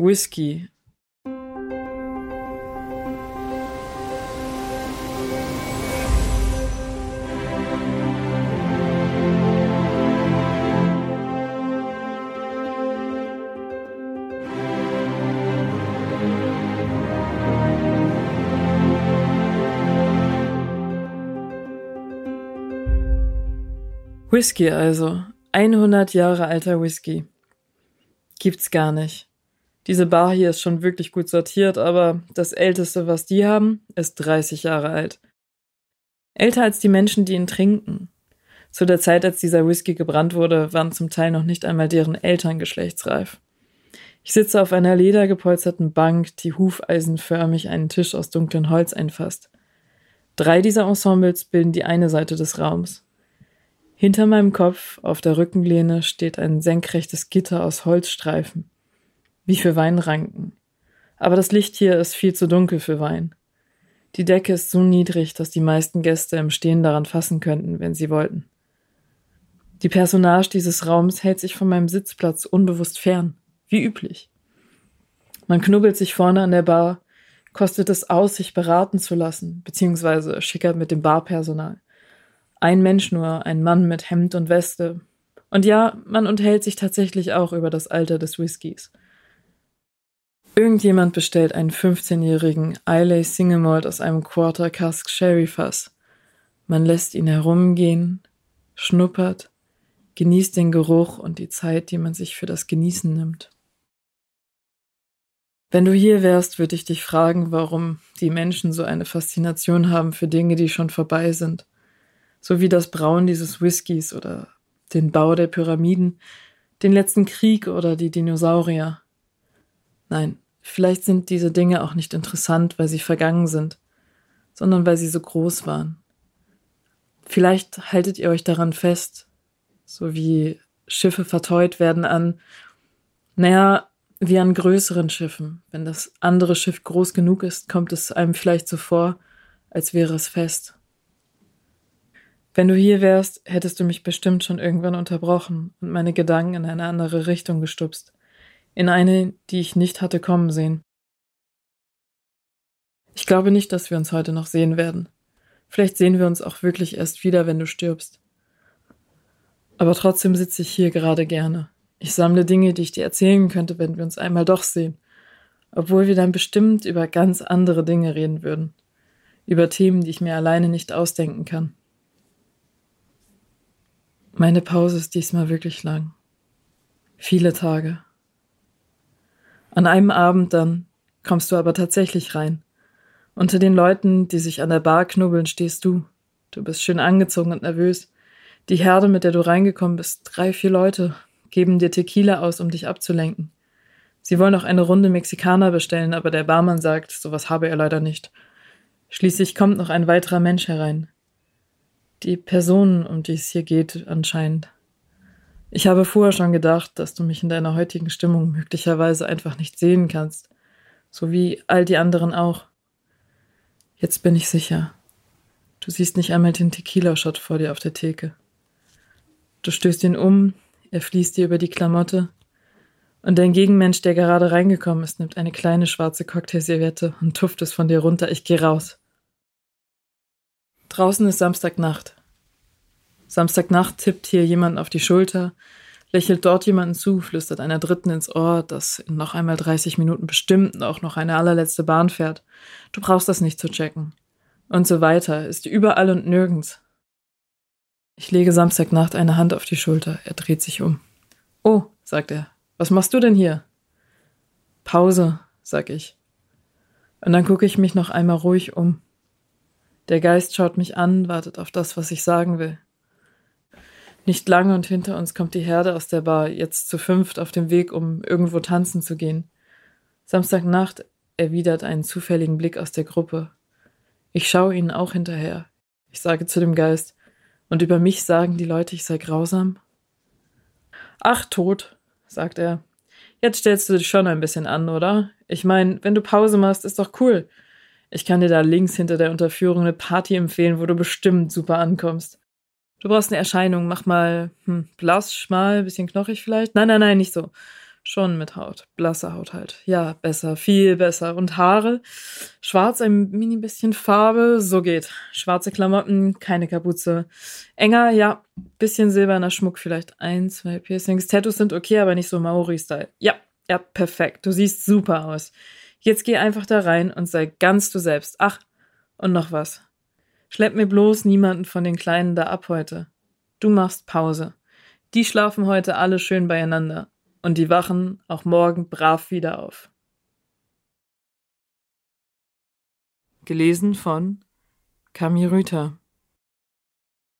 Whisky. Whisky also. 100 Jahre alter Whisky. Gibt's gar nicht. Diese Bar hier ist schon wirklich gut sortiert, aber das älteste, was die haben, ist 30 Jahre alt. Älter als die Menschen, die ihn trinken. Zu der Zeit, als dieser Whisky gebrannt wurde, waren zum Teil noch nicht einmal deren Eltern geschlechtsreif. Ich sitze auf einer ledergepolsterten Bank, die hufeisenförmig einen Tisch aus dunklem Holz einfasst. Drei dieser Ensembles bilden die eine Seite des Raums. Hinter meinem Kopf auf der Rückenlehne steht ein senkrechtes Gitter aus Holzstreifen. Wie für Weinranken. Aber das Licht hier ist viel zu dunkel für Wein. Die Decke ist so niedrig, dass die meisten Gäste im Stehen daran fassen könnten, wenn sie wollten. Die Personage dieses Raums hält sich von meinem Sitzplatz unbewusst fern, wie üblich. Man knubbelt sich vorne an der Bar, kostet es aus, sich beraten zu lassen, beziehungsweise schickert mit dem Barpersonal. Ein Mensch nur, ein Mann mit Hemd und Weste. Und ja, man unterhält sich tatsächlich auch über das Alter des Whiskys. Irgendjemand bestellt einen 15-jährigen Islay Single Malt aus einem Quarter Cask Sherry Fass. Man lässt ihn herumgehen, schnuppert, genießt den Geruch und die Zeit, die man sich für das Genießen nimmt. Wenn du hier wärst, würde ich dich fragen, warum die Menschen so eine Faszination haben für Dinge, die schon vorbei sind so wie das Brauen dieses Whiskys oder den Bau der Pyramiden, den letzten Krieg oder die Dinosaurier. Nein, vielleicht sind diese Dinge auch nicht interessant, weil sie vergangen sind, sondern weil sie so groß waren. Vielleicht haltet ihr euch daran fest, so wie Schiffe verteut werden an, naja, wie an größeren Schiffen. Wenn das andere Schiff groß genug ist, kommt es einem vielleicht so vor, als wäre es fest. Wenn du hier wärst, hättest du mich bestimmt schon irgendwann unterbrochen und meine Gedanken in eine andere Richtung gestupst. In eine, die ich nicht hatte kommen sehen. Ich glaube nicht, dass wir uns heute noch sehen werden. Vielleicht sehen wir uns auch wirklich erst wieder, wenn du stirbst. Aber trotzdem sitze ich hier gerade gerne. Ich sammle Dinge, die ich dir erzählen könnte, wenn wir uns einmal doch sehen. Obwohl wir dann bestimmt über ganz andere Dinge reden würden. Über Themen, die ich mir alleine nicht ausdenken kann. Meine Pause ist diesmal wirklich lang. Viele Tage. An einem Abend dann kommst du aber tatsächlich rein. Unter den Leuten, die sich an der Bar knubbeln, stehst du. Du bist schön angezogen und nervös. Die Herde, mit der du reingekommen bist, drei, vier Leute, geben dir Tequila aus, um dich abzulenken. Sie wollen auch eine Runde Mexikaner bestellen, aber der Barmann sagt, sowas habe er leider nicht. Schließlich kommt noch ein weiterer Mensch herein die Person, um die es hier geht, anscheinend. Ich habe vorher schon gedacht, dass du mich in deiner heutigen Stimmung möglicherweise einfach nicht sehen kannst, so wie all die anderen auch. Jetzt bin ich sicher. Du siehst nicht einmal den Tequila-Shot vor dir auf der Theke. Du stößt ihn um, er fließt dir über die Klamotte, und dein Gegenmensch, der gerade reingekommen ist, nimmt eine kleine schwarze Cocktailserviette und tupft es von dir runter. Ich geh raus. Draußen ist Samstagnacht. Samstagnacht tippt hier jemand auf die Schulter, lächelt dort jemanden zu, flüstert einer Dritten ins Ohr, dass in noch einmal 30 Minuten bestimmt auch noch eine allerletzte Bahn fährt. Du brauchst das nicht zu checken. Und so weiter, ist überall und nirgends. Ich lege Samstagnacht eine Hand auf die Schulter, er dreht sich um. Oh, sagt er, was machst du denn hier? Pause, sag ich. Und dann gucke ich mich noch einmal ruhig um. Der Geist schaut mich an, wartet auf das, was ich sagen will. Nicht lange und hinter uns kommt die Herde aus der Bar, jetzt zu fünft auf dem Weg, um irgendwo tanzen zu gehen. Samstagnacht erwidert einen zufälligen Blick aus der Gruppe. Ich schaue ihnen auch hinterher. Ich sage zu dem Geist, und über mich sagen die Leute, ich sei grausam? Ach, tot, sagt er. Jetzt stellst du dich schon ein bisschen an, oder? Ich meine, wenn du Pause machst, ist doch cool. Ich kann dir da links hinter der Unterführung eine Party empfehlen, wo du bestimmt super ankommst. Du brauchst eine Erscheinung, mach mal hm, blass, schmal, bisschen knochig vielleicht. Nein, nein, nein, nicht so. Schon mit Haut. Blasse Haut halt. Ja, besser, viel besser. Und Haare? Schwarz, ein mini bisschen Farbe, so geht. Schwarze Klamotten, keine Kapuze. Enger, ja, bisschen silberner Schmuck, vielleicht ein, zwei Piercings. Tattoos sind okay, aber nicht so Maori-Style. Ja, ja, perfekt. Du siehst super aus. Jetzt geh einfach da rein und sei ganz du selbst. Ach, und noch was. Schlepp mir bloß niemanden von den Kleinen da ab heute. Du machst Pause. Die schlafen heute alle schön beieinander und die wachen auch morgen brav wieder auf. Gelesen von Kami Rüther